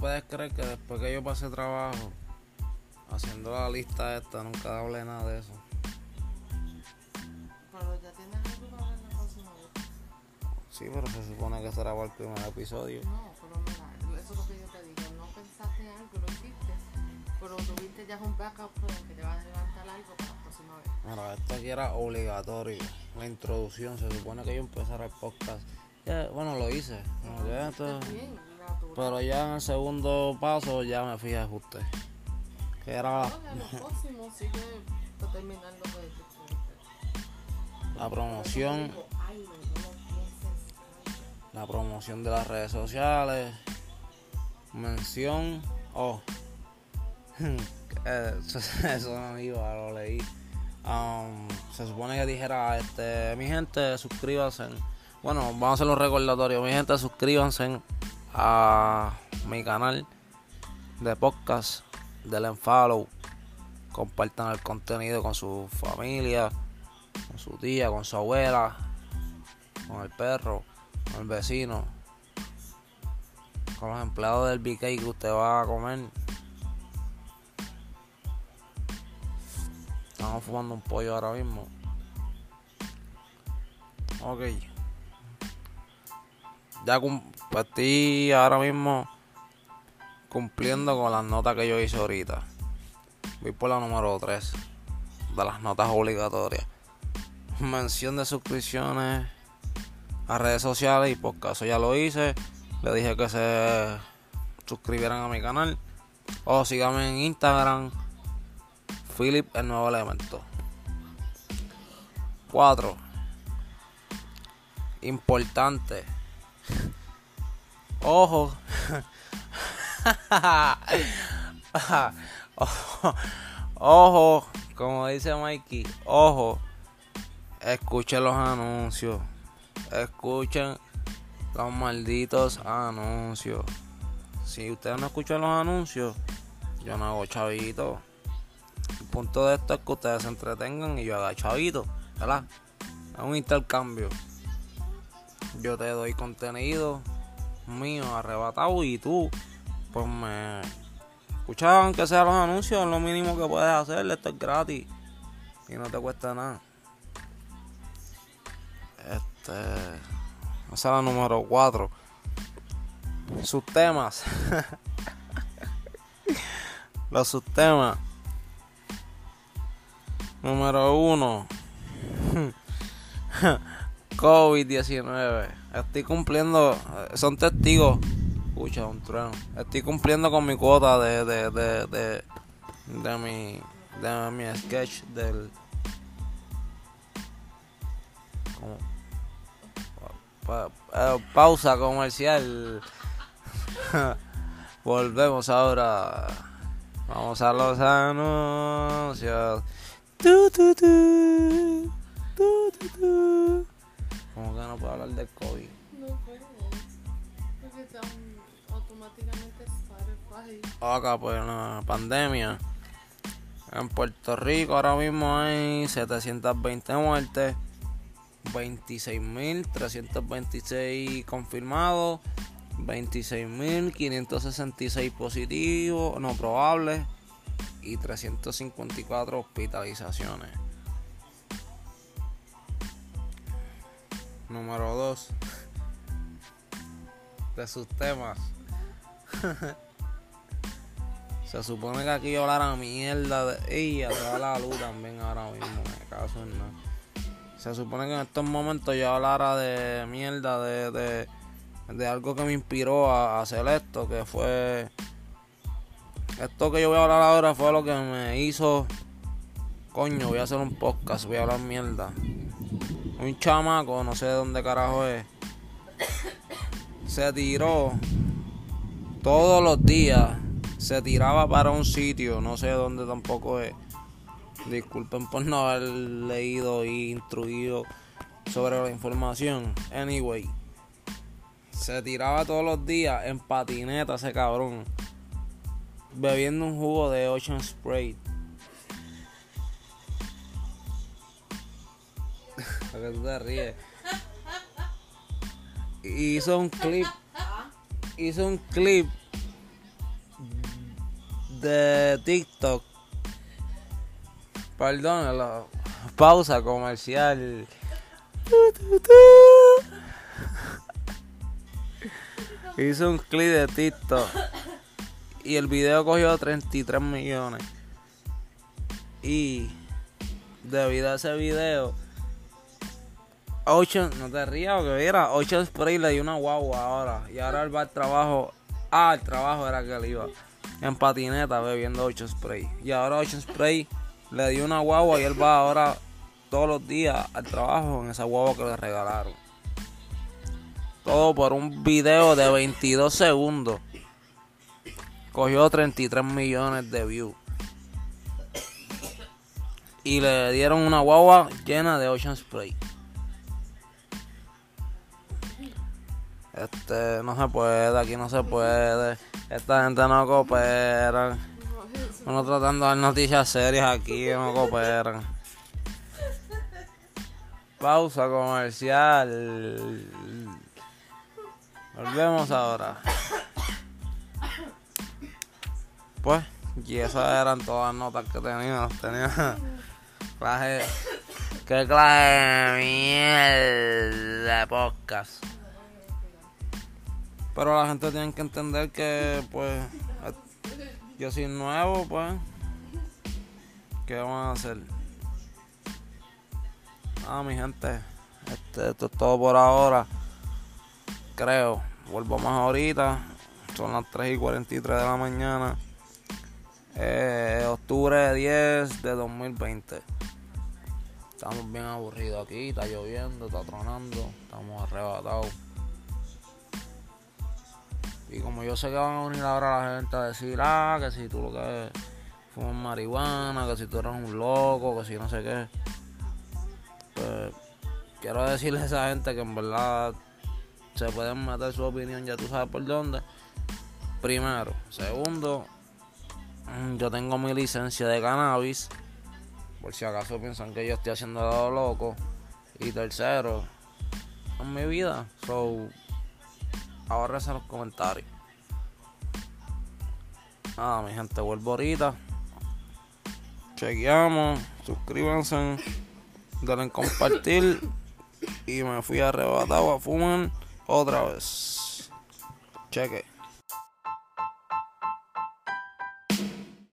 puedes creer que después que yo pasé trabajo haciendo la lista esta, nunca hablé nada de eso. Pero ya tienes algo para ver la próxima vez. Sí, pero se supone que será para el primer episodio. No, pero mira, eso es lo que yo te digo. No pensaste en algo, lo hiciste. Pero tuviste ya un backup que te va a levantar algo para la próxima vez. Mira, esto aquí era obligatorio. La introducción, se supone que yo empezara el podcast. Ya, bueno, lo hice. que esto- Está bien. Pero ya en el segundo paso ya me fui a ajuste. Que era próximo sigue la promoción, la promoción de las redes sociales, mención, oh, eh, eso, eso no iba, lo leí. Um, se supone que dijera, este, mi gente, suscríbanse. Bueno, vamos a hacer los recordatorios. Mi gente, suscríbanse a mi canal de podcast. Denle en follow. Compartan el contenido con su familia, con su tía, con su abuela, con el perro, con el vecino, con los empleados del BK que usted va a comer. Estamos fumando un pollo ahora mismo. Ok. Ya estoy ahora mismo cumpliendo con las notas que yo hice ahorita. Voy por la número 3 de las notas obligatorias. Mención de suscripciones a redes sociales y podcast. Eso ya lo hice. Le dije que se suscribieran a mi canal. O síganme en Instagram. Philip el nuevo elemento. 4. Importante. Ojo. Ojo. Como dice Mikey. Ojo. Escuchen los anuncios. Escuchen los malditos anuncios. Si ustedes no escuchan los anuncios, yo no hago chavito. El punto de esto es que ustedes se entretengan y yo haga chavito, ¿verdad? Es un intercambio. Yo te doy contenido mío arrebatado y tú, pues me escuchas aunque sea los anuncios, lo mínimo que puedes hacer, esto es gratis y no te cuesta nada. Este, es la número 4. Sus temas. Los subtemas. Número 1. COVID-19. Estoy cumpliendo. eh, Son testigos. Escucha, un trueno. Estoy cumpliendo con mi cuota de. de. de. de, de mi. de mi sketch del. Pa- eh, pausa comercial. Volvemos ahora. Vamos a los anuncios. Tu, tu, tu. Tu, tu, tu. ¿Cómo que no puedo hablar del COVID? No puedes. Porque están automáticamente Spotify. Acá, pues, la pandemia. En Puerto Rico ahora mismo hay 720 muertes, 26.326 confirmados, 26.566 positivos, no probables, y 354 hospitalizaciones. Número 2 de sus temas. Se supone que aquí yo hablara mierda de ella, se la luz también ahora mismo, me caso en nada. Se supone que en estos momentos yo hablara de mierda, de, de, de algo que me inspiró a hacer esto, que fue... Esto que yo voy a hablar ahora fue lo que me hizo... Coño, voy a hacer un podcast, voy a hablar mierda. Un chamaco, no sé de dónde carajo es, se tiró todos los días se tiraba para un sitio, no sé dónde tampoco es. Disculpen por no haber leído y instruido sobre la información. Anyway, se tiraba todos los días en patineta ese cabrón, bebiendo un jugo de Ocean Spray. Que tú te ríes. Hizo un clip hizo un clip de TikTok. Perdónalo. Pausa comercial. Hice un clip de TikTok. Y el video cogió 33 millones. Y debido a ese video, Ocean, no te rías, porque mira, Ocean Spray le dio una guagua ahora. Y ahora él va al trabajo. Ah, el trabajo era que él iba en patineta bebiendo Ocean Spray. Y ahora Ocean Spray le dio una guagua y él va ahora todos los días al trabajo en esa guagua que le regalaron. Todo por un video de 22 segundos. Cogió 33 millones de views. Y le dieron una guagua llena de Ocean Spray. Este, no se puede, aquí no se puede. Esta gente no coopera. Uno tratando de dar noticias serias aquí, no cooperan. Pausa comercial. Volvemos ahora. Pues, y esas eran todas las notas que tenía. Tenía clase. ¿Qué clase de mierda podcast? Pero la gente tiene que entender que, pues, yo soy nuevo, pues, ¿qué van a hacer? Ah, mi gente, este, esto es todo por ahora. Creo, vuelvo más ahorita. Son las 3 y 43 de la mañana. Eh, octubre 10 de 2020. Estamos bien aburridos aquí, está lloviendo, está tronando, estamos arrebatados. Como yo sé que van a venir ahora la gente a decir, ah, que si tú lo que fumas marihuana, que si tú eres un loco, que si no sé qué. Pues quiero decirle a esa gente que en verdad se pueden meter su opinión, ya tú sabes por dónde. Primero. Segundo, mm, yo tengo mi licencia de cannabis. Por si acaso piensan que yo estoy haciendo lo loco. Y tercero, en mi vida. So, ahorrese los comentarios. Nada, mi gente, vuelvo ahorita. Chequeamos, suscríbanse, denle en compartir. Y me fui arrebatado a fumar otra vez. Cheque.